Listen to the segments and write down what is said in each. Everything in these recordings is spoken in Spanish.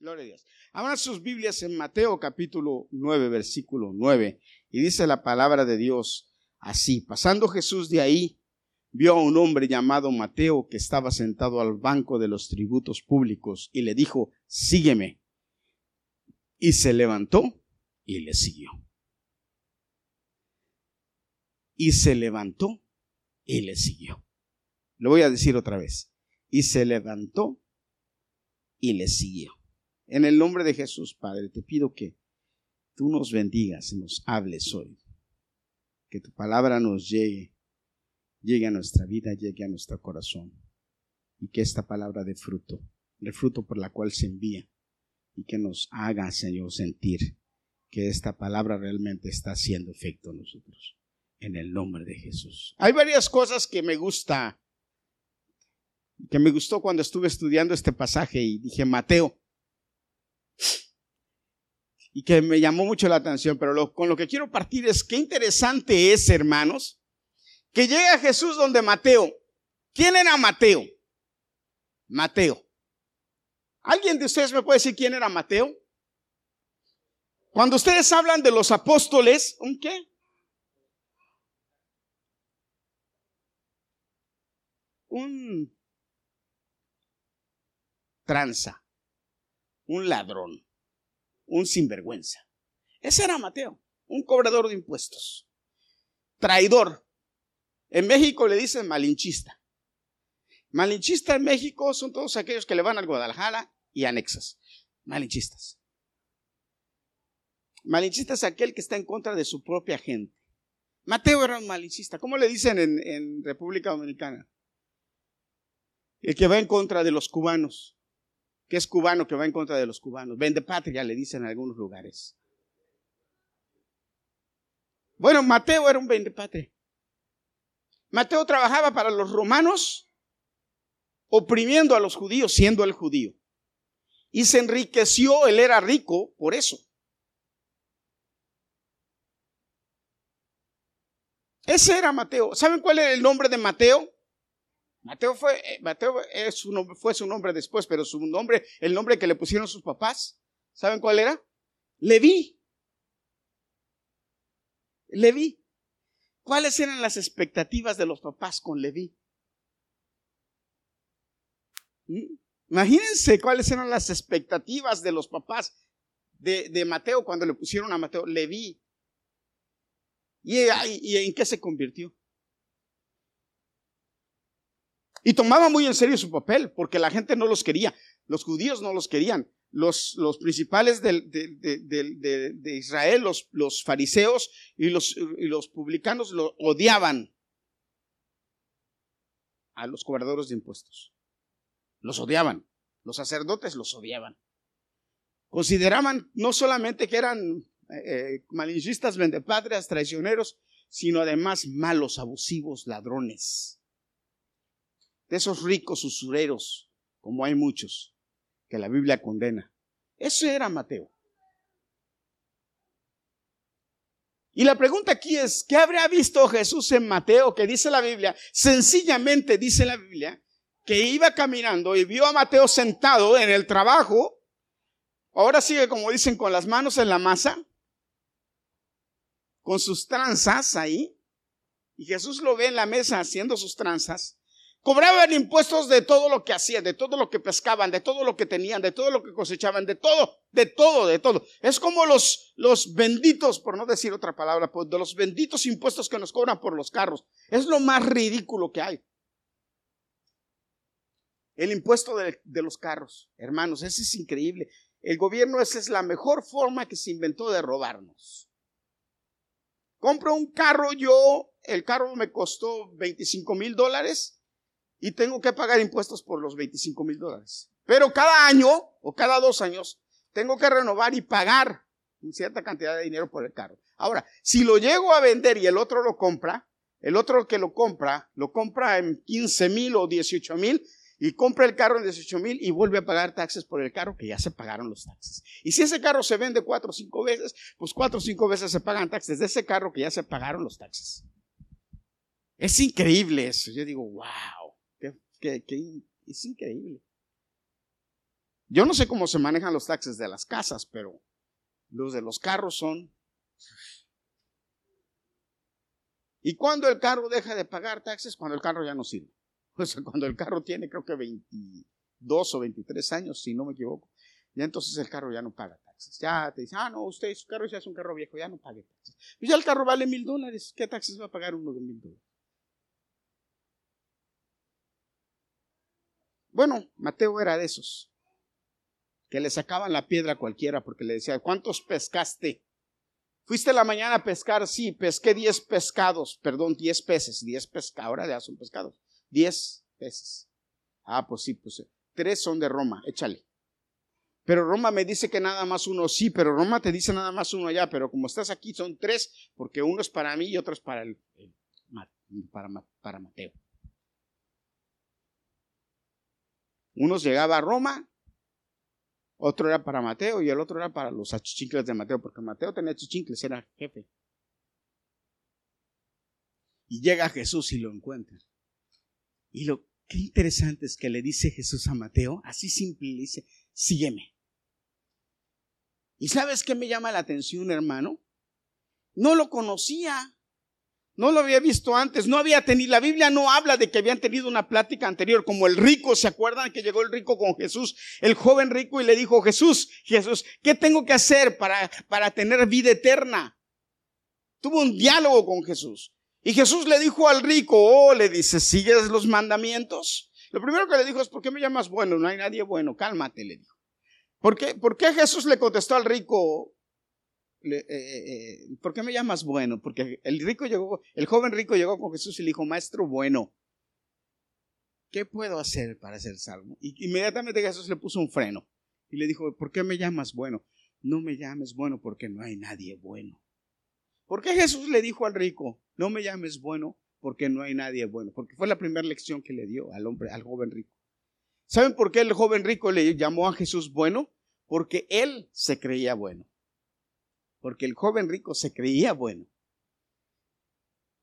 Gloria a Dios. Abran sus Biblias en Mateo capítulo 9, versículo 9. Y dice la palabra de Dios así. Pasando Jesús de ahí, vio a un hombre llamado Mateo que estaba sentado al banco de los tributos públicos y le dijo, sígueme. Y se levantó y le siguió. Y se levantó y le siguió. Lo voy a decir otra vez. Y se levantó y le siguió. En el nombre de Jesús, Padre, te pido que tú nos bendigas y nos hables hoy. Que tu palabra nos llegue, llegue a nuestra vida, llegue a nuestro corazón. Y que esta palabra de fruto, de fruto por la cual se envía, y que nos haga, Señor, sentir que esta palabra realmente está haciendo efecto en nosotros. En el nombre de Jesús. Hay varias cosas que me gusta, que me gustó cuando estuve estudiando este pasaje y dije, Mateo, y que me llamó mucho la atención, pero con lo que quiero partir es qué interesante es, hermanos, que llega Jesús donde Mateo. ¿Quién era Mateo? Mateo. ¿Alguien de ustedes me puede decir quién era Mateo? Cuando ustedes hablan de los apóstoles, ¿un qué? Un tranza, un ladrón un sinvergüenza. Ese era Mateo, un cobrador de impuestos. Traidor. En México le dicen malinchista. Malinchista en México son todos aquellos que le van al Guadalajara y anexas. Malinchistas. Malinchista es aquel que está en contra de su propia gente. Mateo era un malinchista. ¿Cómo le dicen en, en República Dominicana? El que va en contra de los cubanos que es cubano, que va en contra de los cubanos. Vende patria, le dicen en algunos lugares. Bueno, Mateo era un vende patria. Mateo trabajaba para los romanos, oprimiendo a los judíos, siendo el judío. Y se enriqueció, él era rico por eso. Ese era Mateo. ¿Saben cuál era el nombre de Mateo? Mateo fue, eh, Mateo es nombre, fue su nombre después, pero su nombre, el nombre que le pusieron sus papás, ¿saben cuál era? Leví. Leví. ¿Cuáles eran las expectativas de los papás con Leví? ¿Mm? Imagínense cuáles eran las expectativas de los papás de, de Mateo cuando le pusieron a Mateo Leví. ¿Y, ¿Y en qué se convirtió? Y tomaba muy en serio su papel, porque la gente no los quería, los judíos no los querían, los, los principales de, de, Israel, los, los fariseos y los, y los publicanos lo odiaban a los cobradores de impuestos. Los odiaban, los sacerdotes los odiaban. Consideraban no solamente que eran eh, malinchistas, vendepatrias, traicioneros, sino además malos, abusivos, ladrones de esos ricos usureros, como hay muchos, que la Biblia condena. Eso era Mateo. Y la pregunta aquí es, ¿qué habría visto Jesús en Mateo? Que dice la Biblia, sencillamente dice la Biblia, que iba caminando y vio a Mateo sentado en el trabajo, ahora sigue como dicen con las manos en la masa, con sus tranzas ahí, y Jesús lo ve en la mesa haciendo sus tranzas, Cobraban impuestos de todo lo que hacían, de todo lo que pescaban, de todo lo que tenían, de todo lo que cosechaban, de todo, de todo, de todo. Es como los, los benditos, por no decir otra palabra, pues, de los benditos impuestos que nos cobran por los carros. Es lo más ridículo que hay. El impuesto de, de los carros, hermanos, ese es increíble. El gobierno, esa es la mejor forma que se inventó de robarnos. Compro un carro, yo, el carro me costó 25 mil dólares y tengo que pagar impuestos por los 25 mil dólares. Pero cada año o cada dos años tengo que renovar y pagar cierta cantidad de dinero por el carro. Ahora, si lo llego a vender y el otro lo compra, el otro que lo compra, lo compra en 15 mil o 18 mil y compra el carro en 18 mil y vuelve a pagar taxes por el carro que ya se pagaron los taxes. Y si ese carro se vende cuatro o cinco veces, pues cuatro o cinco veces se pagan taxes de ese carro que ya se pagaron los taxes. Es increíble eso. Yo digo, wow que, es increíble. Yo no sé cómo se manejan los taxes de las casas, pero los de los carros son... ¿Y cuando el carro deja de pagar taxes? Cuando el carro ya no sirve. O sea, cuando el carro tiene creo que 22 o 23 años, si no me equivoco, ya entonces el carro ya no paga taxes. Ya te dice, ah, no, usted, su carro ya es un carro viejo, ya no pague taxes. Pues ya el carro vale mil dólares, ¿qué taxes va a pagar uno de mil dólares? Bueno, Mateo era de esos, que le sacaban la piedra a cualquiera porque le decía, ¿cuántos pescaste? ¿Fuiste la mañana a pescar? Sí, pesqué 10 pescados, perdón, 10 peces, 10 pescados, ahora ya son pescados, 10 peces. Ah, pues sí, pues tres son de Roma, échale. Pero Roma me dice que nada más uno, sí, pero Roma te dice nada más uno allá, pero como estás aquí son tres, porque uno es para mí y otro es para, el, para, para Mateo. Uno llegaba a Roma, otro era para Mateo y el otro era para los achichincles de Mateo, porque Mateo tenía achichincles, era jefe. Y llega Jesús y lo encuentra. Y lo que interesante es que le dice Jesús a Mateo, así simple, le dice, sígueme. ¿Y sabes qué me llama la atención, hermano? No lo conocía. No lo había visto antes, no había tenido, la Biblia no habla de que habían tenido una plática anterior, como el rico, ¿se acuerdan que llegó el rico con Jesús, el joven rico, y le dijo, Jesús, Jesús, ¿qué tengo que hacer para, para tener vida eterna? Tuvo un diálogo con Jesús. Y Jesús le dijo al rico, oh, le dice, ¿sigues los mandamientos? Lo primero que le dijo es, ¿por qué me llamas bueno? No hay nadie bueno, cálmate, le dijo. ¿Por qué, ¿Por qué Jesús le contestó al rico, eh, eh, eh, ¿por qué me llamas bueno? Porque el rico llegó, el joven rico llegó con Jesús y le dijo, maestro bueno, ¿qué puedo hacer para ser salvo? Y inmediatamente Jesús le puso un freno y le dijo, ¿por qué me llamas bueno? No me llames bueno porque no hay nadie bueno. ¿Por qué Jesús le dijo al rico, no me llames bueno porque no hay nadie bueno? Porque fue la primera lección que le dio al hombre, al joven rico. ¿Saben por qué el joven rico le llamó a Jesús bueno? Porque él se creía bueno porque el joven rico se creía bueno.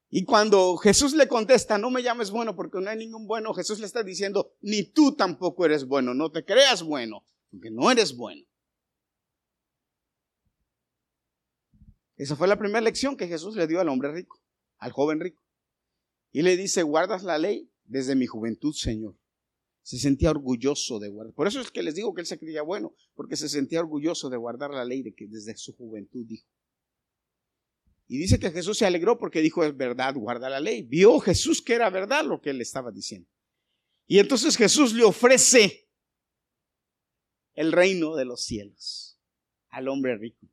Y cuando Jesús le contesta, no me llames bueno porque no hay ningún bueno, Jesús le está diciendo, ni tú tampoco eres bueno, no te creas bueno, porque no eres bueno. Esa fue la primera lección que Jesús le dio al hombre rico, al joven rico. Y le dice, guardas la ley desde mi juventud, Señor se sentía orgulloso de guardar. Por eso es que les digo que él se creía bueno, porque se sentía orgulloso de guardar la ley de que desde su juventud dijo. Y dice que Jesús se alegró porque dijo, es verdad, guarda la ley. Vio Jesús que era verdad lo que él estaba diciendo. Y entonces Jesús le ofrece el reino de los cielos al hombre rico.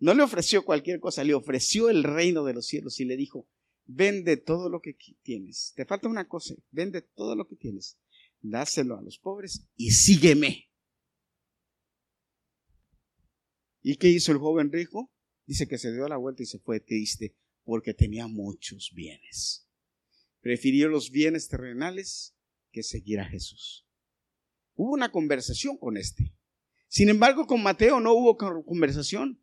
No le ofreció cualquier cosa, le ofreció el reino de los cielos y le dijo, vende todo lo que tienes. Te falta una cosa, vende todo lo que tienes dáselo a los pobres y sígueme. ¿Y qué hizo el joven rico? Dice que se dio la vuelta y se fue triste porque tenía muchos bienes. Prefirió los bienes terrenales que seguir a Jesús. Hubo una conversación con este. Sin embargo, con Mateo no hubo conversación.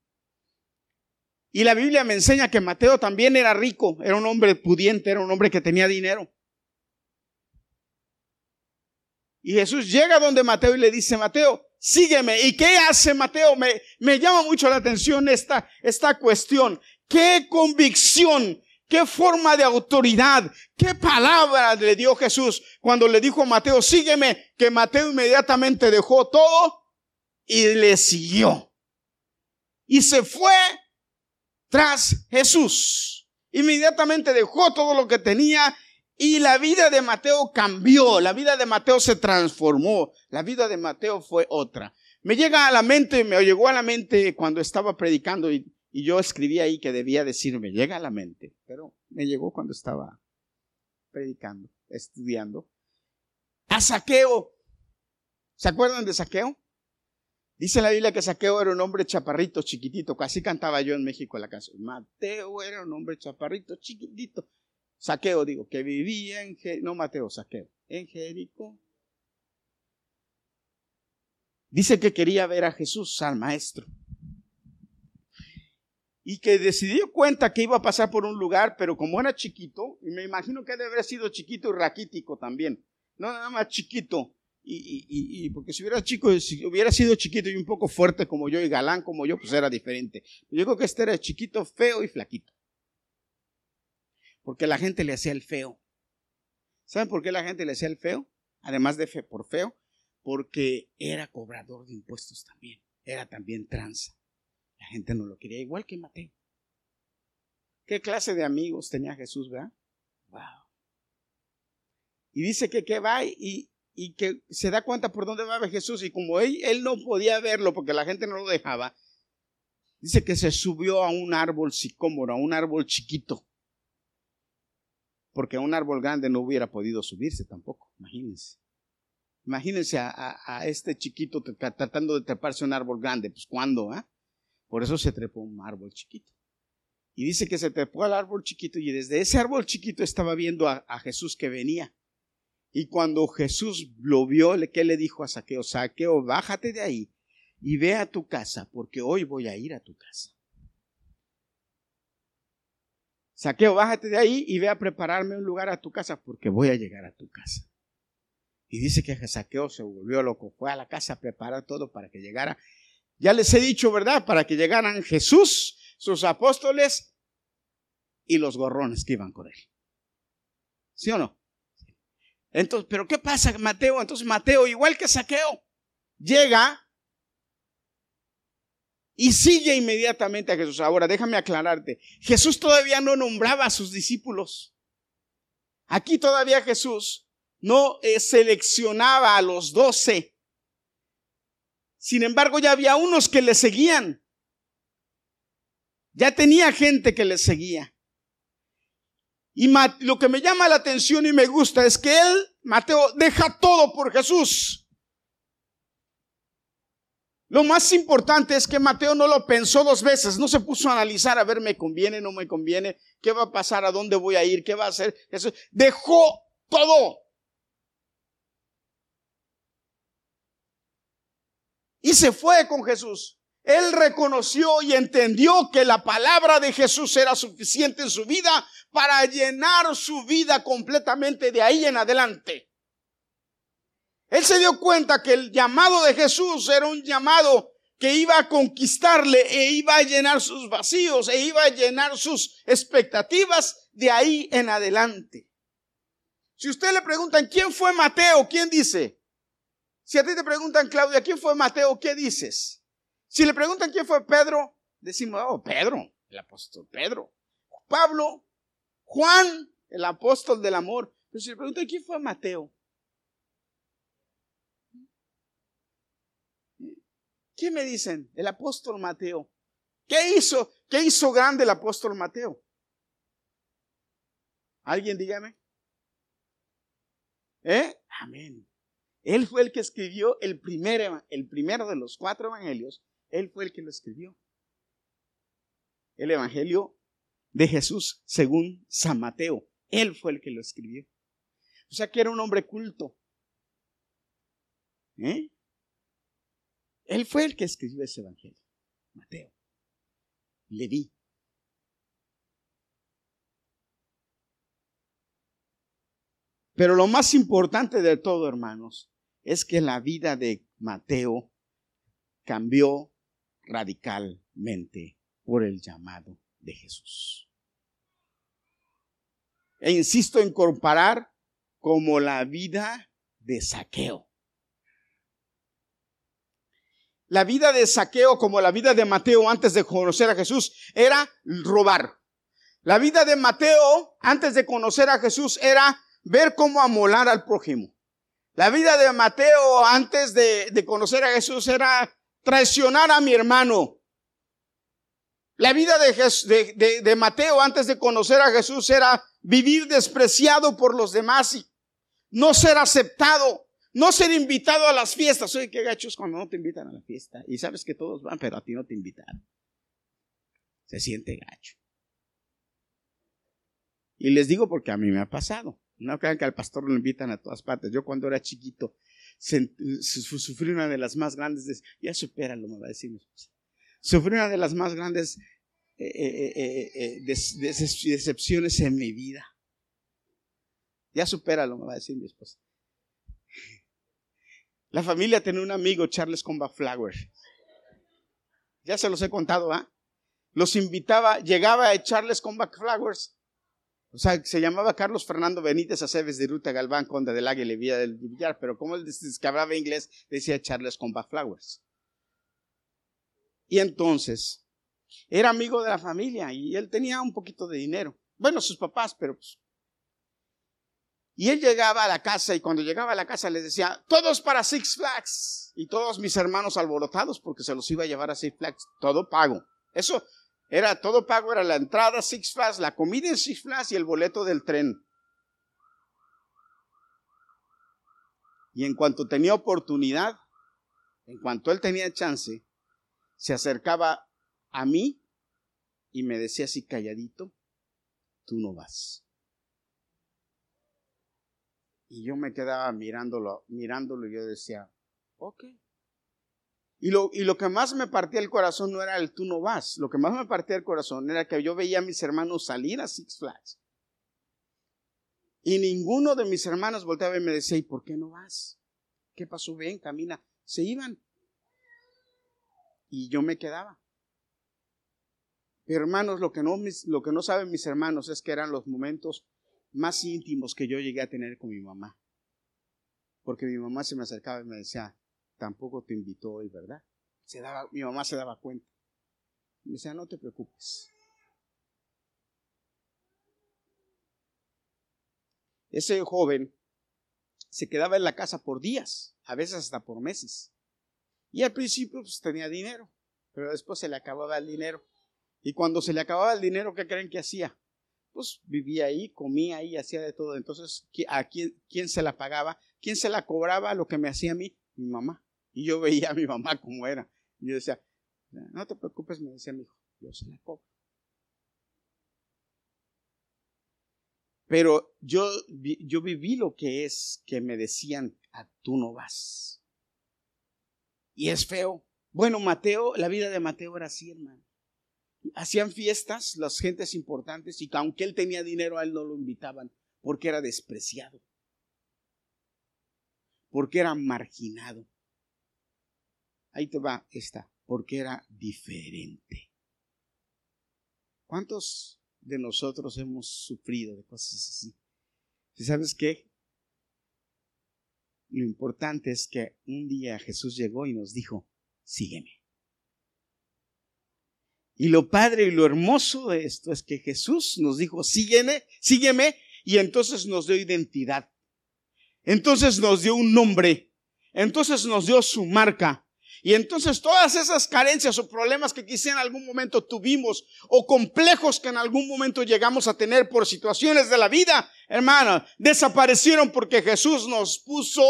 Y la Biblia me enseña que Mateo también era rico, era un hombre pudiente, era un hombre que tenía dinero. Y Jesús llega donde Mateo y le dice, Mateo, sígueme. ¿Y qué hace Mateo? Me, me llama mucho la atención esta, esta cuestión. ¿Qué convicción? ¿Qué forma de autoridad? ¿Qué palabra le dio Jesús cuando le dijo a Mateo, sígueme? Que Mateo inmediatamente dejó todo y le siguió. Y se fue tras Jesús. Inmediatamente dejó todo lo que tenía y la vida de Mateo cambió, la vida de Mateo se transformó, la vida de Mateo fue otra. Me llega a la mente, me llegó a la mente cuando estaba predicando y, yo escribí ahí que debía decir, me llega a la mente, pero me llegó cuando estaba predicando, estudiando. A Saqueo. ¿Se acuerdan de Saqueo? Dice la Biblia que Saqueo era un hombre chaparrito, chiquitito, casi cantaba yo en México la canción. Mateo era un hombre chaparrito, chiquitito, Saqueo, digo, que vivía en, no Mateo, Saqueo, en Jericó. Dice que quería ver a Jesús, al maestro. Y que decidió cuenta que iba a pasar por un lugar, pero como era chiquito, y me imagino que debe haber sido chiquito y raquítico también, no nada más chiquito, y, porque si hubiera, si hubiera sido chiquito y un poco fuerte como yo y galán como yo, pues era diferente. Yo creo que este era chiquito, feo y flaquito. Porque la gente le hacía el feo. ¿Saben por qué la gente le hacía el feo? Además de fe por feo, porque era cobrador de impuestos también. Era también tranza. La gente no lo quería, igual que Mateo. ¿Qué clase de amigos tenía Jesús, verdad? Wow. Y dice que, que va y, y que se da cuenta por dónde va Jesús y como él, él no podía verlo porque la gente no lo dejaba, dice que se subió a un árbol sicómoro, a un árbol chiquito, porque a un árbol grande no hubiera podido subirse tampoco, imagínense. Imagínense a, este chiquito tratando de treparse a un árbol grande, pues ¿cuándo? Ah? Por eso se trepó un árbol chiquito. Y dice que se trepó al árbol chiquito y desde ese árbol chiquito estaba viendo a Jesús que venía. Y cuando Jesús lo vio, ¿qué le dijo a Saqueo? Saqueo, bájate de ahí y ve a tu casa, porque hoy voy a ir a tu casa. Saqueo, bájate de ahí y ve a prepararme un lugar a tu casa, porque voy a llegar a tu casa. Y dice que Saqueo se volvió loco, fue a la casa a preparar todo para que llegara. Ya les he dicho, ¿verdad? Para que llegaran Jesús, sus apóstoles y los gorrones que iban con él. ¿Sí o no? Entonces, pero ¿qué pasa, Mateo? Entonces Mateo, igual que Saqueo, llega y sigue inmediatamente a Jesús. Ahora, déjame aclararte. Jesús todavía no nombraba a sus discípulos. Aquí todavía Jesús no eh, seleccionaba a los doce. Sin embargo, ya había unos que le seguían. Ya tenía gente que le seguía. Y lo que me llama la atención y me gusta es que él, Mateo, deja todo por Jesús. Lo más importante es que Mateo no lo pensó dos veces, no se puso a analizar a ver me conviene, no me conviene, qué va a pasar, a dónde voy a ir, qué va a hacer. Eso. Dejó todo. Y se fue con Jesús. Él reconoció y entendió que la palabra de Jesús era suficiente en su vida para llenar su vida completamente de ahí en adelante. Él se dio cuenta que el llamado de Jesús era un llamado que iba a conquistarle e iba a llenar sus vacíos e iba a llenar sus expectativas de ahí en adelante. Si usted le preguntan quién fue Mateo, ¿quién dice? Si a ti te preguntan, Claudia, ¿quién fue Mateo? ¿Qué dices? Si le preguntan quién fue Pedro, decimos, oh, Pedro, el apóstol Pedro. Pablo, Juan, el apóstol del amor. Pero si le preguntan quién fue Mateo, ¿qué me dicen? El apóstol Mateo. ¿Qué hizo? ¿Qué hizo grande el apóstol Mateo? ¿Alguien dígame? ¿Eh? Amén. Él fue el que escribió el, primer, el primero de los cuatro evangelios él fue el que lo escribió. El Evangelio de Jesús según San Mateo. Él fue el que lo escribió. O sea que era un hombre culto. ¿Eh? Él fue el que escribió ese Evangelio. Mateo. Le di. Pero lo más importante de todo, hermanos, es que la vida de Mateo cambió radicalmente por el llamado de Jesús. E insisto en comparar como la vida de saqueo. La vida de saqueo como la vida de Mateo antes de conocer a Jesús era robar. La vida de Mateo antes de conocer a Jesús era ver cómo amolar al prójimo. La vida de Mateo antes de, de conocer a Jesús era traicionar a mi hermano. La vida de, de, Mateo antes de conocer a Jesús era vivir despreciado por los demás y no ser aceptado, no ser invitado a las fiestas. Oye, qué gachos cuando no te invitan a la fiesta. Y sabes que todos van, pero a ti no te invitan. Se siente gacho. Y les digo porque a mí me ha pasado. No crean que al pastor lo invitan a todas partes. Yo cuando era chiquito sufrí una de las más grandes, ya supéralo, me va a decir mi esposa. Sufrí una de las más grandes eh, eh, eh, decepciones en mi vida. Ya supéralo, me va a decir mi esposa. La familia tenía un amigo, Charles Comba Flower. Ya se los he contado, ¿ah? Los invitaba, llegaba a Charles Comba Flowers. O sea, se llamaba Carlos Fernando Benítez Aceves de Ruta Galván, conde del Águila y Villa del Villar, pero como él que hablaba inglés, decía Charles Comba Flowers. Y entonces, era amigo de la familia y él tenía un poquito de dinero. Bueno, sus papás, pero pues, y él llegaba a la casa y cuando llegaba a la casa les decía, todos para Six Flags. Y todos mis hermanos alborotados porque se los iba a llevar a Six Flags. Todo pago. Eso era todo pago, era la entrada Six Flags, la comida en Six Flags y el boleto del tren. Y en cuanto tenía oportunidad, en cuanto él tenía chance, se acercaba a mí y me decía así calladito, tú no vas. Y yo me quedaba mirándolo, mirándolo y yo decía, ok. Y lo, y lo que más me partía el corazón no era el tú no vas, lo que más me partía el corazón era que yo veía a mis hermanos salir a Six Flags. Y ninguno de mis hermanos volteaba y me decía, ¿y por qué no vas? ¿Qué pasó? Ven, camina. Se iban. Y yo me quedaba. Pero hermanos, lo que no, lo que no saben mis hermanos es que eran los momentos más íntimos que yo llegué a tener con mi mamá. Porque mi mamá se me acercaba y me decía, tampoco te invitó hoy, ¿verdad? Se daba, mi mamá se daba cuenta. Me decía, no te preocupes. Ese joven se quedaba en la casa por días, a veces hasta por meses. Y al principio pues, tenía dinero, pero después se le acababa el dinero. Y cuando se le acababa el dinero, ¿qué creen que hacía? Pues vivía ahí, comía ahí, hacía de todo. Entonces, ¿a quién, se la pagaba? ¿Quién se la cobraba lo que me hacía a mí? Mi mamá. Y yo veía a mi mamá como era. Y yo decía, no te preocupes, me decía mi hijo, yo se la cobro. Pero yo, yo viví lo que es que me decían, ah, tú no vas. Y es feo. Bueno, Mateo, la vida de Mateo era así, hermano hacían fiestas las gentes importantes y aunque él tenía dinero a él no lo invitaban porque era despreciado, porque era marginado. Ahí te va esta, porque era diferente. ¿Cuántos de nosotros hemos sufrido de cosas así? ¿Y sabes qué? Lo importante es que un día Jesús llegó y nos dijo, sígueme. Y lo padre y lo hermoso de esto es que Jesús nos dijo, sígueme, sígueme, y entonces nos dio identidad. Entonces nos dio un nombre. Entonces nos dio su marca. Y entonces todas esas carencias o problemas que quizá en algún momento tuvimos o complejos que en algún momento llegamos a tener por situaciones de la vida, hermano, desaparecieron porque Jesús nos puso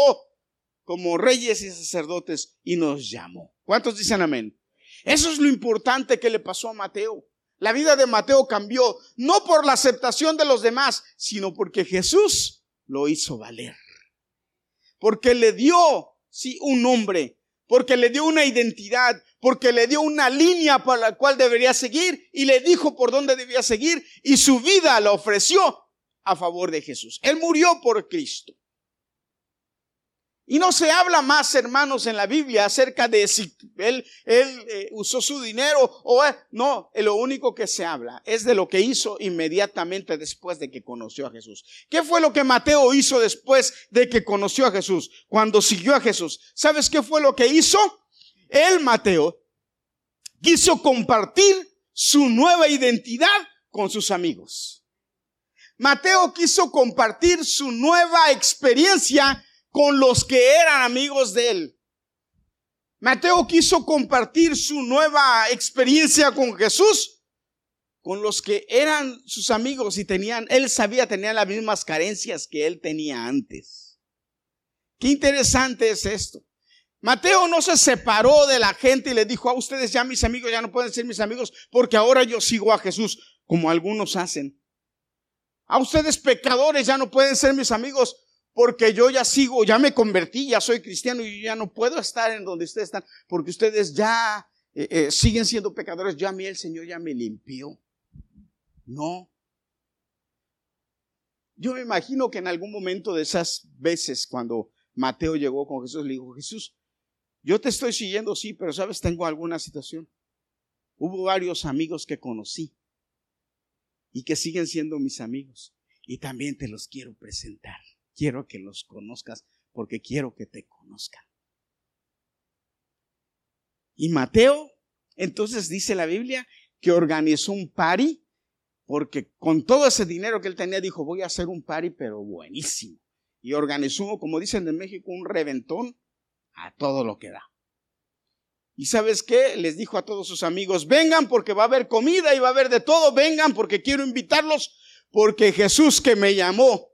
como reyes y sacerdotes y nos llamó. ¿Cuántos dicen amén? Eso es lo importante que le pasó a Mateo. La vida de Mateo cambió no por la aceptación de los demás, sino porque Jesús lo hizo valer. Porque le dio, sí, un nombre, porque le dio una identidad, porque le dio una línea para la cual debería seguir y le dijo por dónde debía seguir y su vida la ofreció a favor de Jesús. Él murió por Cristo. Y no se habla más, hermanos, en la Biblia acerca de si él, él eh, usó su dinero o eh, no, lo único que se habla es de lo que hizo inmediatamente después de que conoció a Jesús. ¿Qué fue lo que Mateo hizo después de que conoció a Jesús? Cuando siguió a Jesús. ¿Sabes qué fue lo que hizo? Él, Mateo, quiso compartir su nueva identidad con sus amigos. Mateo quiso compartir su nueva experiencia con los que eran amigos de él. Mateo quiso compartir su nueva experiencia con Jesús con los que eran sus amigos y tenían, él sabía, tenían las mismas carencias que él tenía antes. Qué interesante es esto. Mateo no se separó de la gente y le dijo a ustedes ya mis amigos ya no pueden ser mis amigos porque ahora yo sigo a Jesús como algunos hacen. A ustedes pecadores ya no pueden ser mis amigos porque yo ya sigo, ya me convertí, ya soy cristiano y ya no puedo estar en donde ustedes están, porque ustedes ya eh, eh, siguen siendo pecadores, ya a mí el Señor ya me limpió. No. Yo me imagino que en algún momento de esas veces, cuando Mateo llegó con Jesús le dijo, Jesús, yo te estoy siguiendo, sí, pero sabes, tengo alguna situación. Hubo varios amigos que conocí y que siguen siendo mis amigos y también te los quiero presentar. Quiero que los conozcas porque quiero que te conozcan. Y Mateo, entonces dice la Biblia, que organizó un party, porque con todo ese dinero que él tenía dijo, voy a hacer un party, pero buenísimo. Y organizó, como dicen en México, un reventón a todo lo que da. Y sabes qué? Les dijo a todos sus amigos, vengan porque va a haber comida y va a haber de todo, vengan porque quiero invitarlos, porque Jesús que me llamó,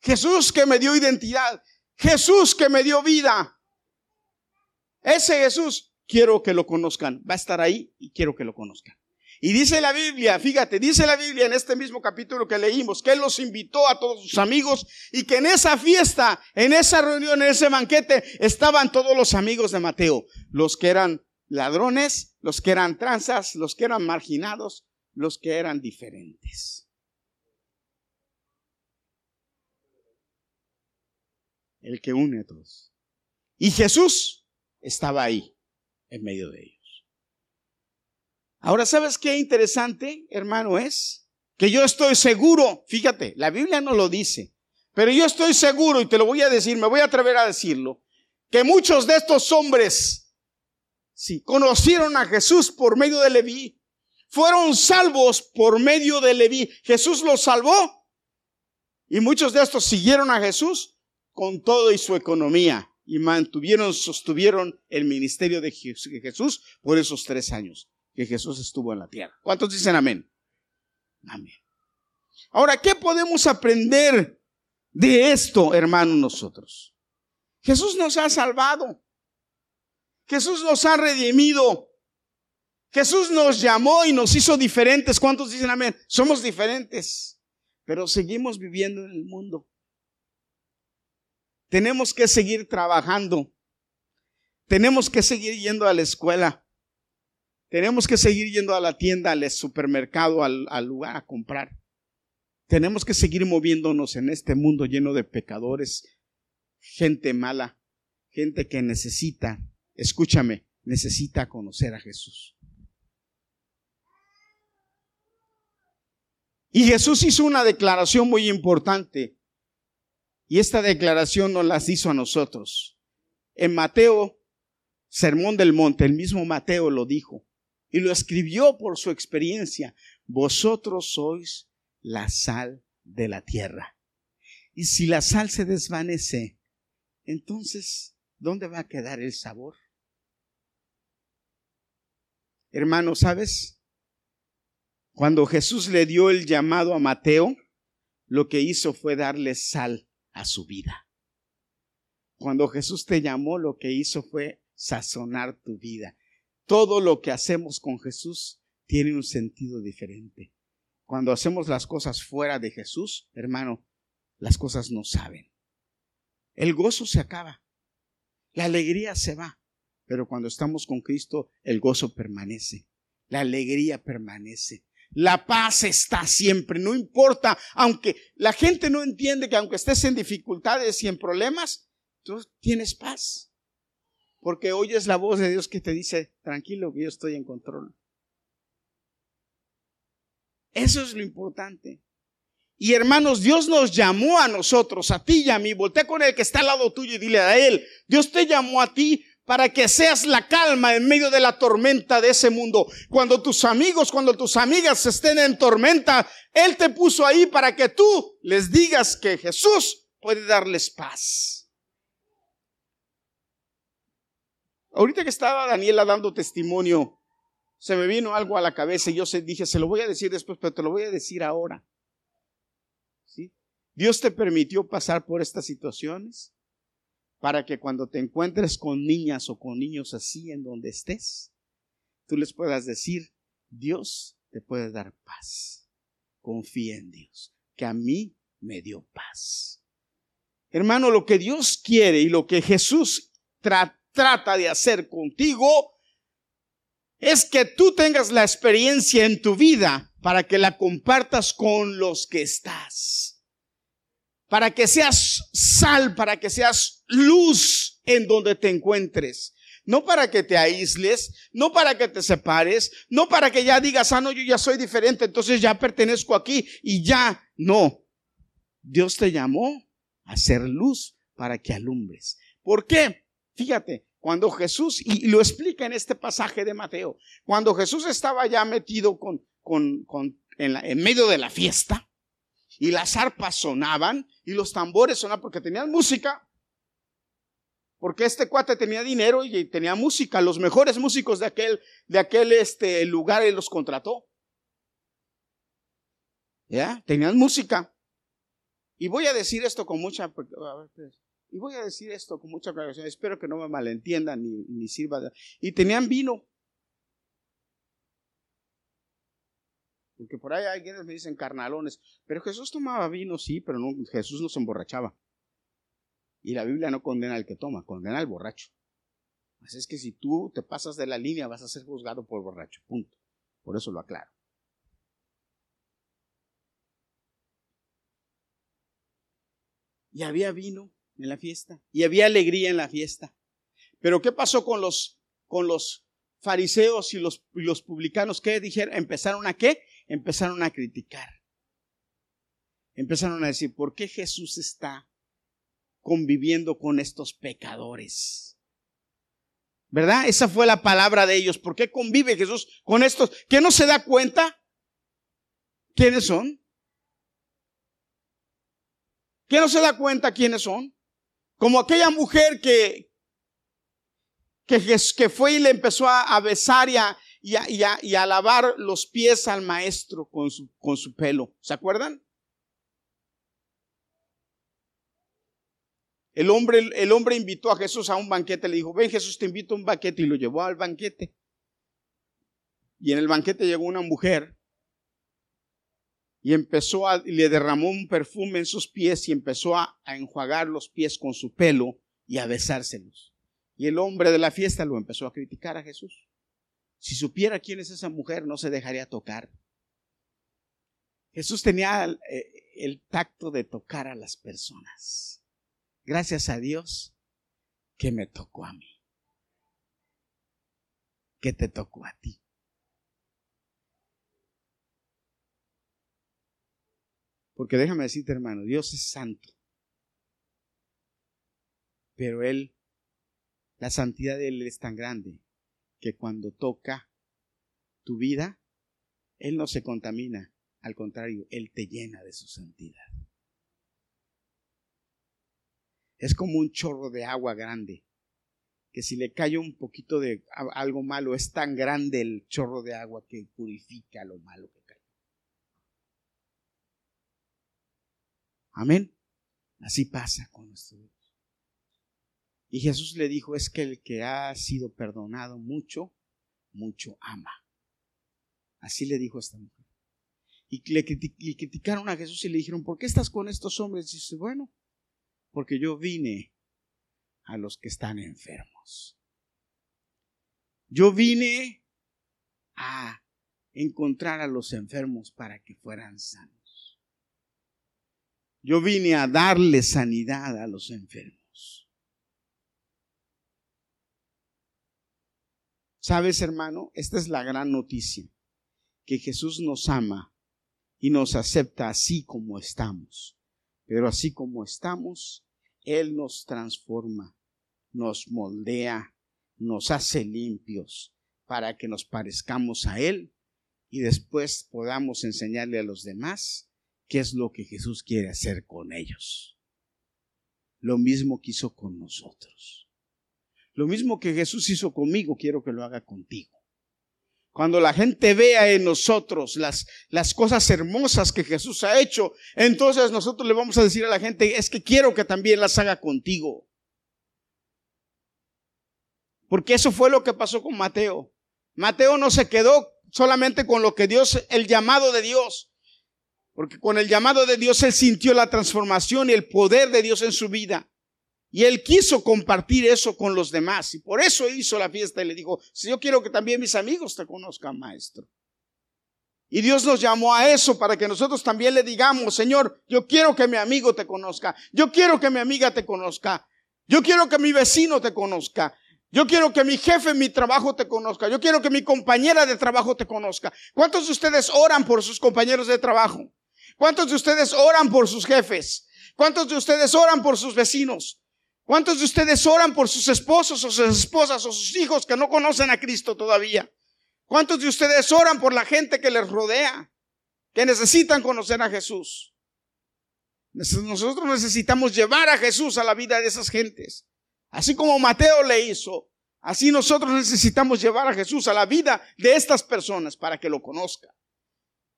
Jesús que me dio identidad, Jesús que me dio vida, ese Jesús quiero que lo conozcan, va a estar ahí y quiero que lo conozcan. Y dice la Biblia, fíjate, dice la Biblia en este mismo capítulo que leímos, que Él los invitó a todos sus amigos y que en esa fiesta, en esa reunión, en ese banquete, estaban todos los amigos de Mateo, los que eran ladrones, los que eran tranzas, los que eran marginados, los que eran diferentes. El que une a todos. Y Jesús estaba ahí, en medio de ellos. Ahora, ¿sabes qué interesante, hermano, es? Que yo estoy seguro, fíjate, la Biblia no lo dice, pero yo estoy seguro, y te lo voy a decir, me voy a atrever a decirlo, que muchos de estos hombres, sí, conocieron a Jesús por medio de Leví, fueron salvos por medio de Leví. Jesús los salvó, y muchos de estos siguieron a Jesús con todo y su economía, y mantuvieron, sostuvieron el ministerio de Jesús por esos tres años que Jesús estuvo en la tierra. ¿Cuántos dicen amén? Amén. Ahora, ¿qué podemos aprender de esto, hermanos, nosotros? Jesús nos ha salvado. Jesús nos ha redimido. Jesús nos llamó y nos hizo diferentes. ¿Cuántos dicen amén? Somos diferentes, pero seguimos viviendo en el mundo. Tenemos que seguir trabajando. Tenemos que seguir yendo a la escuela. Tenemos que seguir yendo a la tienda, al supermercado, al, lugar a comprar. Tenemos que seguir moviéndonos en este mundo lleno de pecadores, gente mala, gente que necesita, escúchame, necesita conocer a Jesús. Y Jesús hizo una declaración muy importante. Y esta declaración nos las hizo a nosotros. En Mateo, Sermón del Monte, el mismo Mateo lo dijo y lo escribió por su experiencia. Vosotros sois la sal de la tierra. Y si la sal se desvanece, entonces, ¿dónde va a quedar el sabor? Hermano, ¿sabes? Cuando Jesús le dio el llamado a Mateo, lo que hizo fue darle sal a su vida. Cuando Jesús te llamó, lo que hizo fue sazonar tu vida todo lo que hacemos con Jesús tiene un sentido diferente. Cuando hacemos las cosas fuera de Jesús, hermano, las cosas no saben. El gozo se acaba. La alegría se va. Pero cuando estamos con Cristo, el gozo permanece. La alegría permanece. La paz está siempre, no importa, aunque la gente no entiende que aunque estés en dificultades y en problemas, tú tienes paz porque oyes la voz de Dios que te dice, tranquilo, que yo estoy en control. Eso es lo importante. Y hermanos, Dios nos llamó a nosotros, a ti y a mí. Voltea con el que está al lado tuyo y dile a él, Dios te llamó a ti para que seas la calma en medio de la tormenta de ese mundo. Cuando tus amigos, cuando tus amigas estén en tormenta, Él te puso ahí para que tú les digas que Jesús puede darles paz. Ahorita que estaba Daniela dando testimonio, se me vino algo a la cabeza y yo se, dije, se lo voy a decir después, pero te lo voy a decir ahora. ¿Sí? Dios te permitió pasar por estas situaciones para que cuando te encuentres con niñas o con niños así en donde estés, tú les puedas decir, Dios te puede dar paz. Confía en Dios, que a mí me dio paz. Hermano, lo que Dios quiere y lo que Jesús trata de hacer contigo es que tú tengas la experiencia en tu vida para que la compartas con los que estás. Para que seas sal, para que seas luz en donde te encuentres. No para que te aísles, no para que te separes, no para que ya digas, ah, no, yo ya soy diferente, entonces ya pertenezco aquí y ya. No. Dios te llamó a ser luz para que alumbres. ¿Por qué? Fíjate, cuando Jesús, y lo explica en este pasaje de Mateo, cuando Jesús estaba ya metido con, con, con en, en medio de la fiesta, y las arpas sonaban, y los tambores sonaban porque tenían música, porque este cuate tenía dinero y tenía música, los mejores músicos de aquel, de aquel este, lugar él los contrató. ¿Ya? Tenían música. Y voy a decir esto con mucha, y voy a decir esto con mucha aclaración, espero que no me malentiendan ni, ni sirva. y tenían vino. Porque por ahí hay quienes me dicen carnalones, pero Jesús tomaba vino, sí, pero no, Jesús no se emborrachaba. Y la Biblia no condena al que toma, condena al borracho. Así es que si tú te pasas de la línea vas a ser juzgado por borracho, punto. Por eso lo aclaro. Y había vino en la fiesta, y había alegría en la fiesta. Pero ¿qué pasó con los, con los fariseos y los, los publicanos? ¿Qué dijeron? ¿Empezaron a qué? Empezaron a criticar. Empezaron a decir, ¿por qué Jesús está conviviendo con estos pecadores. ¿Verdad? Esa fue la palabra de ellos. ¿Por qué convive Jesús con estos? ¿Que no se da cuenta? ¿Quiénes son? ¿Que no se da cuenta quiénes son? Como aquella mujer que, que, que fue y le empezó a, besar y a, y, a, y a, lavar los pies al maestro con su, con su pelo. ¿Se acuerdan? El hombre, el hombre invitó a Jesús a un banquete, le dijo, ven Jesús, te invito a un banquete y lo llevó al banquete. Y en el banquete llegó una mujer y empezó a, le derramó un perfume en sus pies y empezó a, enjuagar los pies con su pelo y a besárselos. Y el hombre de la fiesta lo empezó a criticar a Jesús. Si supiera quién es esa mujer, no se dejaría tocar. Jesús tenía eh, el tacto de tocar a las personas. Gracias a Dios que me tocó a mí. Que te tocó a ti. Porque déjame decirte, hermano, Dios es santo. Pero Él, la santidad de Él es tan grande que cuando toca tu vida, Él no se contamina. Al contrario, Él te llena de su santidad. Es como un chorro de agua grande, que si le cae un poquito de algo malo, es tan grande el chorro de agua que purifica lo malo que cae. Amén. Así pasa con nuestro Dios. Y Jesús le dijo, es que el que ha sido perdonado mucho, mucho ama. Así le dijo esta mujer. Y le, criticaron a Jesús y le dijeron, ¿por qué estás con estos hombres? Y dice, bueno, porque yo vine a los que están enfermos. Yo vine a encontrar a los enfermos para que fueran sanos. Yo vine a darle sanidad a los enfermos. Sabes, hermano, esta es la gran noticia, que Jesús nos ama y nos acepta así como estamos. Pero así como estamos, Él nos transforma, nos moldea, nos hace limpios para que nos parezcamos a Él y después podamos enseñarle a los demás qué es lo que Jesús quiere hacer con ellos. Lo mismo que hizo con nosotros. Lo mismo que Jesús hizo conmigo, quiero que lo haga contigo. Cuando la gente vea en nosotros las, las cosas hermosas que Jesús ha hecho, entonces nosotros le vamos a decir a la gente, es que quiero que también las haga contigo. Porque eso fue lo que pasó con Mateo. Mateo no se quedó solamente con lo que Dios, el llamado de Dios. Porque con el llamado de Dios él sintió la transformación y el poder de Dios en su vida. Y él quiso compartir eso con los demás. Y por eso hizo la fiesta y le dijo, si yo quiero que también mis amigos te conozcan, maestro. Y Dios nos llamó a eso para que nosotros también le digamos, Señor, yo quiero que mi amigo te conozca. Yo quiero que mi amiga te conozca. Yo quiero que mi vecino te conozca. Yo quiero que mi jefe en mi trabajo te conozca. Yo quiero que mi compañera de trabajo te conozca. ¿Cuántos de ustedes oran por sus compañeros de trabajo? ¿Cuántos de ustedes oran por sus jefes? ¿Cuántos de ustedes oran por sus vecinos? ¿Cuántos de ustedes oran por sus esposos o sus esposas o sus hijos que no conocen a Cristo todavía? ¿Cuántos de ustedes oran por la gente que les rodea, que necesitan conocer a Jesús? Nosotros necesitamos llevar a Jesús a la vida de esas gentes. Así como Mateo le hizo, así nosotros necesitamos llevar a Jesús a la vida de estas personas para que lo conozcan.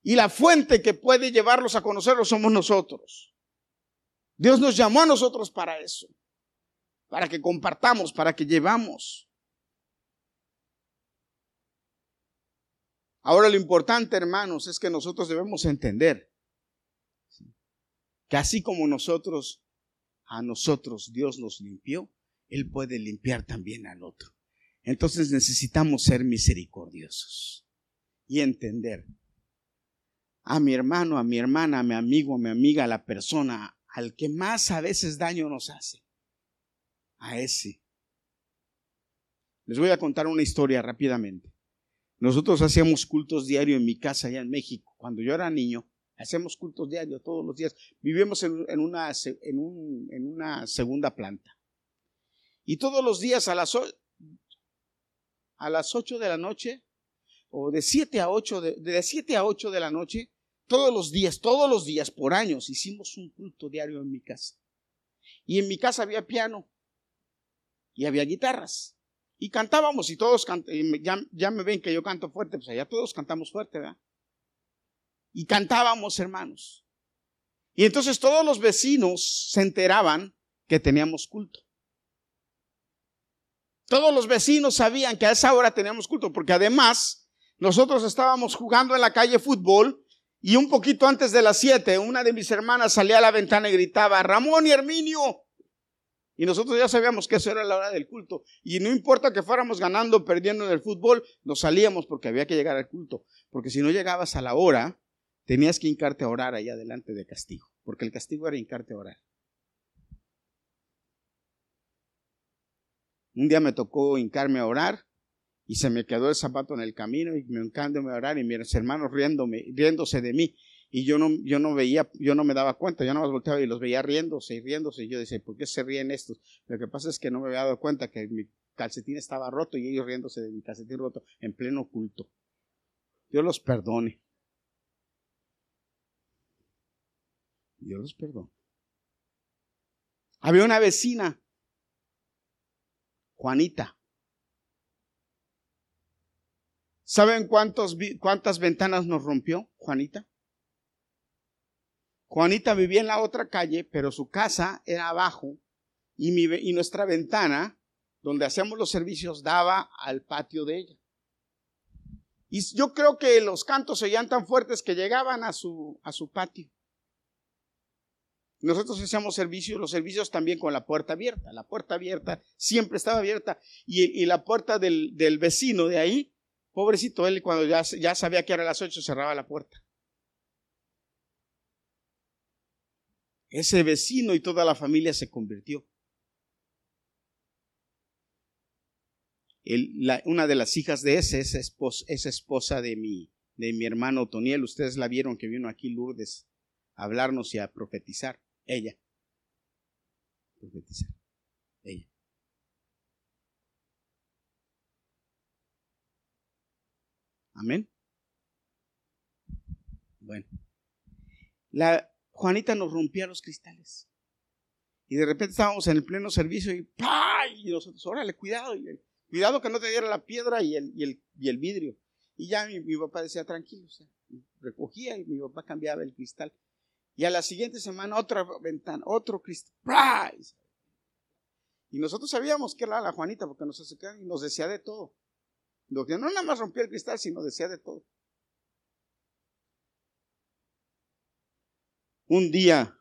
Y la fuente que puede llevarlos a conocerlo somos nosotros. Dios nos llamó a nosotros para eso, para que compartamos, para que llevamos. Ahora lo importante, hermanos, es que nosotros debemos entender que así como nosotros, a nosotros Dios nos limpió, Él puede limpiar también al otro. Entonces necesitamos ser misericordiosos y entender a mi hermano, a mi hermana, a mi amigo, a mi amiga, a la persona al que más a veces daño nos hace. A ese. Les voy a contar una historia rápidamente. Nosotros hacíamos cultos diarios en mi casa allá en México. Cuando yo era niño, hacemos cultos diarios todos los días. Vivíamos en, una, segunda planta. Y todos los días a las, a las 8 de la noche, o de 7 a 8, de, de 7 a 8 de la noche, todos los días, todos los días por años hicimos un culto diario en mi casa. Y en mi casa había piano y había guitarras. Y cantábamos y todos ya, ya me ven que yo canto fuerte, pues allá todos cantamos fuerte, ¿verdad? Y cantábamos, hermanos. Y entonces todos los vecinos se enteraban que teníamos culto. Todos los vecinos sabían que a esa hora teníamos culto, porque además nosotros estábamos jugando en la calle fútbol y un poquito antes de las siete, una de mis hermanas salía a la ventana y gritaba, Ramón y Herminio. Y nosotros ya sabíamos que eso era la hora del culto. Y no importa que fuéramos ganando o perdiendo en el fútbol, nos salíamos porque había que llegar al culto. Porque si no llegabas a la hora, tenías que hincarte a orar ahí adelante de castigo. Porque el castigo era hincarte a orar. Un día me tocó hincarme a orar y se me quedó el zapato en el camino y me encanta a orar y mis hermanos riéndome, riéndose de mí y yo no, yo no veía, yo no me daba cuenta, yo no más volteaba y los veía riéndose y riéndose y yo decía, ¿por qué se ríen estos? Lo que pasa es que no me había dado cuenta que mi calcetín estaba roto y ellos riéndose de mi calcetín roto en pleno culto. Dios los perdone. Dios los perdone. Había una vecina, Juanita, ¿Saben cuántos, cuántas ventanas nos rompió Juanita? Juanita vivía en la otra calle, pero su casa era abajo y, nuestra ventana, donde hacíamos los servicios, daba al patio de ella. Y yo creo que los cantos se oían tan fuertes que llegaban a su, patio. Nosotros hacíamos servicios, los servicios también con la puerta abierta. La puerta abierta siempre estaba abierta y, y la puerta del, del, vecino de ahí Pobrecito él cuando ya, ya sabía que era las ocho cerraba la puerta. Ese vecino y toda la familia se convirtió. una de las hijas de ese es esposa, es esposa de mi, de mi hermano Toniel. Ustedes la vieron que vino aquí Lourdes a hablarnos y a profetizar. Ella. Profetizar. Ella. Amén. Bueno, la Juanita nos rompía los cristales. Y de repente estábamos en el pleno servicio y ¡pah! Y nosotros, órale, cuidado, cuidado que no te diera la piedra y el, y el, y el vidrio. Y ya mi, papá decía, tranquilo, recogía y mi papá cambiaba el cristal. Y a la siguiente semana otra ventana, otro cristal. Y nosotros sabíamos que era la Juanita porque nos acercaban y nos decía de todo. No nada más rompió el cristal, sino decía de todo. Un día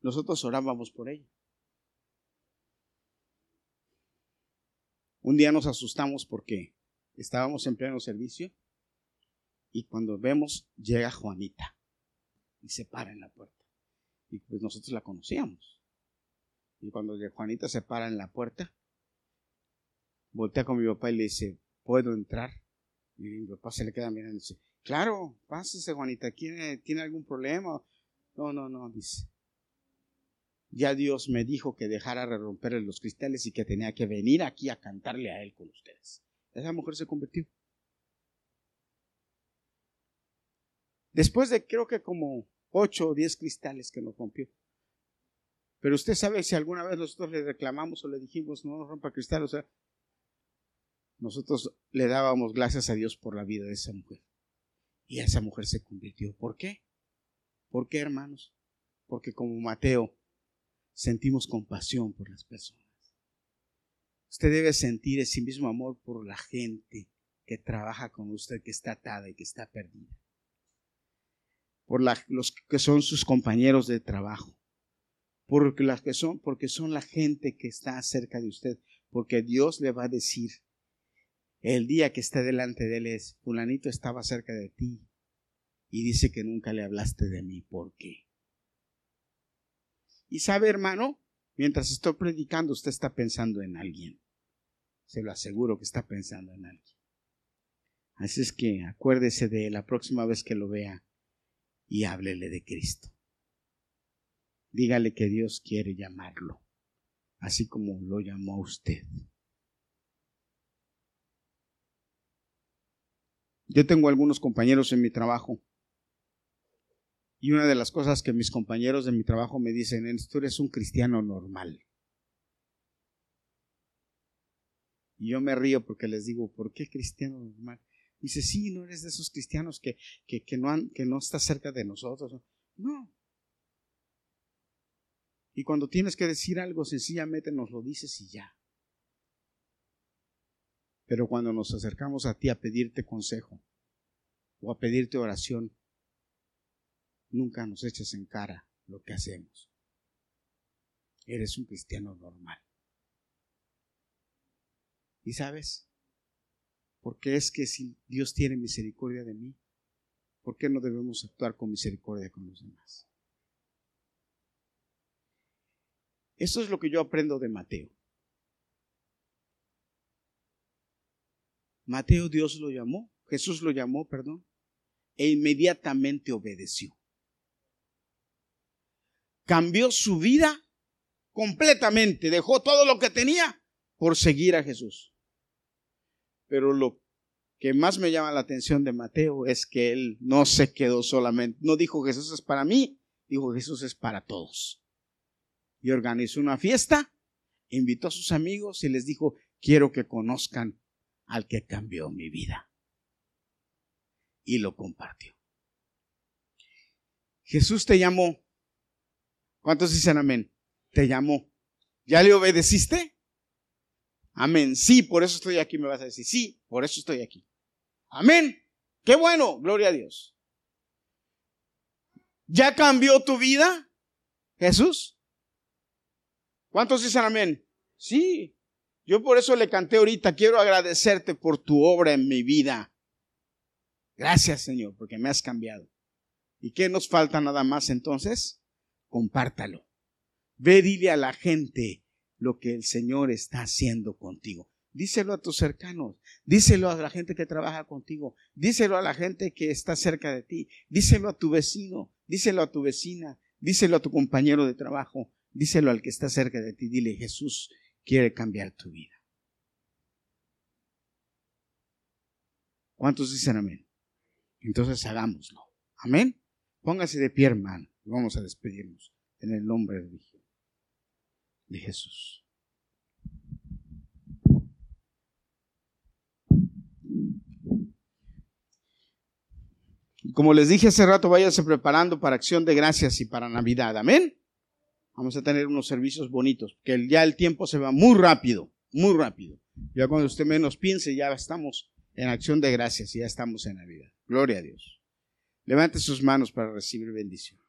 nosotros orábamos por ella. Un día nos asustamos porque estábamos en pleno servicio y cuando vemos llega Juanita y se para en la puerta. Y pues nosotros la conocíamos. Y cuando Juanita se para en la puerta, voltea con mi papá y le dice, ¿puedo entrar? Y mi papá se le queda mirando y dice, claro, pásese Juanita, ¿tiene, ¿tiene algún problema? No, no, no, dice. Ya Dios me dijo que dejara de romper los cristales y que tenía que venir aquí a cantarle a Él con ustedes. Esa mujer se convirtió. Después de creo que como ocho o diez cristales que nos rompió. Pero usted sabe si alguna vez nosotros le reclamamos o le dijimos no rompa cristal, o sea, nosotros le dábamos gracias a Dios por la vida de esa mujer. Y esa mujer se convirtió. ¿Por qué? ¿Por qué, hermanos? Porque como Mateo sentimos compasión por las personas. Usted debe sentir ese mismo amor por la gente que trabaja con usted, que está atada y que está perdida por los que son sus compañeros de trabajo, porque las que son, porque son la gente que está cerca de usted, porque Dios le va a decir el día que esté delante de él es, fulanito estaba cerca de ti y dice que nunca le hablaste de mí, ¿por qué? Y sabe, hermano, mientras estoy predicando, usted está pensando en alguien. Se lo aseguro que está pensando en alguien. Así es que acuérdese de la próxima vez que lo vea y háblele de Cristo. Dígale que Dios quiere llamarlo, así como lo llamó usted. Yo tengo algunos compañeros en mi trabajo y una de las cosas que mis compañeros de mi trabajo me dicen es, tú eres un cristiano normal. Y yo me río porque les digo, ¿por qué cristiano normal? Dice, sí, no eres de esos cristianos que, que, no, han, que no está cerca de nosotros. No. Y cuando tienes que decir algo, sencillamente nos lo dices y ya. Pero cuando nos acercamos a ti a pedirte consejo o a pedirte oración, nunca nos echas en cara lo que hacemos. Eres un cristiano normal. ¿Y sabes? Porque es que si Dios tiene misericordia de mí, ¿por qué no debemos actuar con misericordia con los demás? Eso es lo que yo aprendo de Mateo. Mateo Dios lo llamó, Jesús lo llamó, perdón, e inmediatamente obedeció. Cambió su vida completamente, dejó todo lo que tenía por seguir a Jesús. Pero lo que más me llama la atención de Mateo es que él no se quedó solamente, no dijo Jesús es para mí, dijo Jesús es para todos. Y organizó una fiesta, invitó a sus amigos y les dijo, quiero que conozcan al que cambió mi vida. Y lo compartió. Jesús te llamó. ¿Cuántos dicen amén? Te llamó. ¿Ya le obedeciste? Amén. Sí, por eso estoy aquí, me vas a decir. Sí, por eso estoy aquí. Amén. Qué bueno, gloria a Dios. ¿Ya cambió tu vida, Jesús? ¿Cuántos dicen amén? Sí. Yo por eso le canté ahorita, quiero agradecerte por tu obra en mi vida. Gracias, Señor, porque me has cambiado. ¿Y qué nos falta nada más entonces? Compártalo. Ve, dile a la gente lo que el Señor está haciendo contigo. Díselo a tus cercanos, díselo a la gente que trabaja contigo, díselo a la gente que está cerca de ti, díselo a tu vecino, díselo a tu vecina, díselo a tu compañero de trabajo, díselo al que está cerca de ti, dile Jesús quiere cambiar tu vida. ¿Cuántos dicen amén? Entonces hagámoslo. Amén. Póngase de pie, hermano. Vamos a despedirnos en el nombre de Jesús. Como les dije hace rato, váyanse preparando para acción de gracias y para Navidad. Amén. Vamos a tener unos servicios bonitos, que ya el tiempo se va muy rápido, muy rápido. Ya cuando usted menos piense, ya estamos en acción de gracias y ya estamos en Navidad. Gloria a Dios. Levante sus manos para recibir bendición.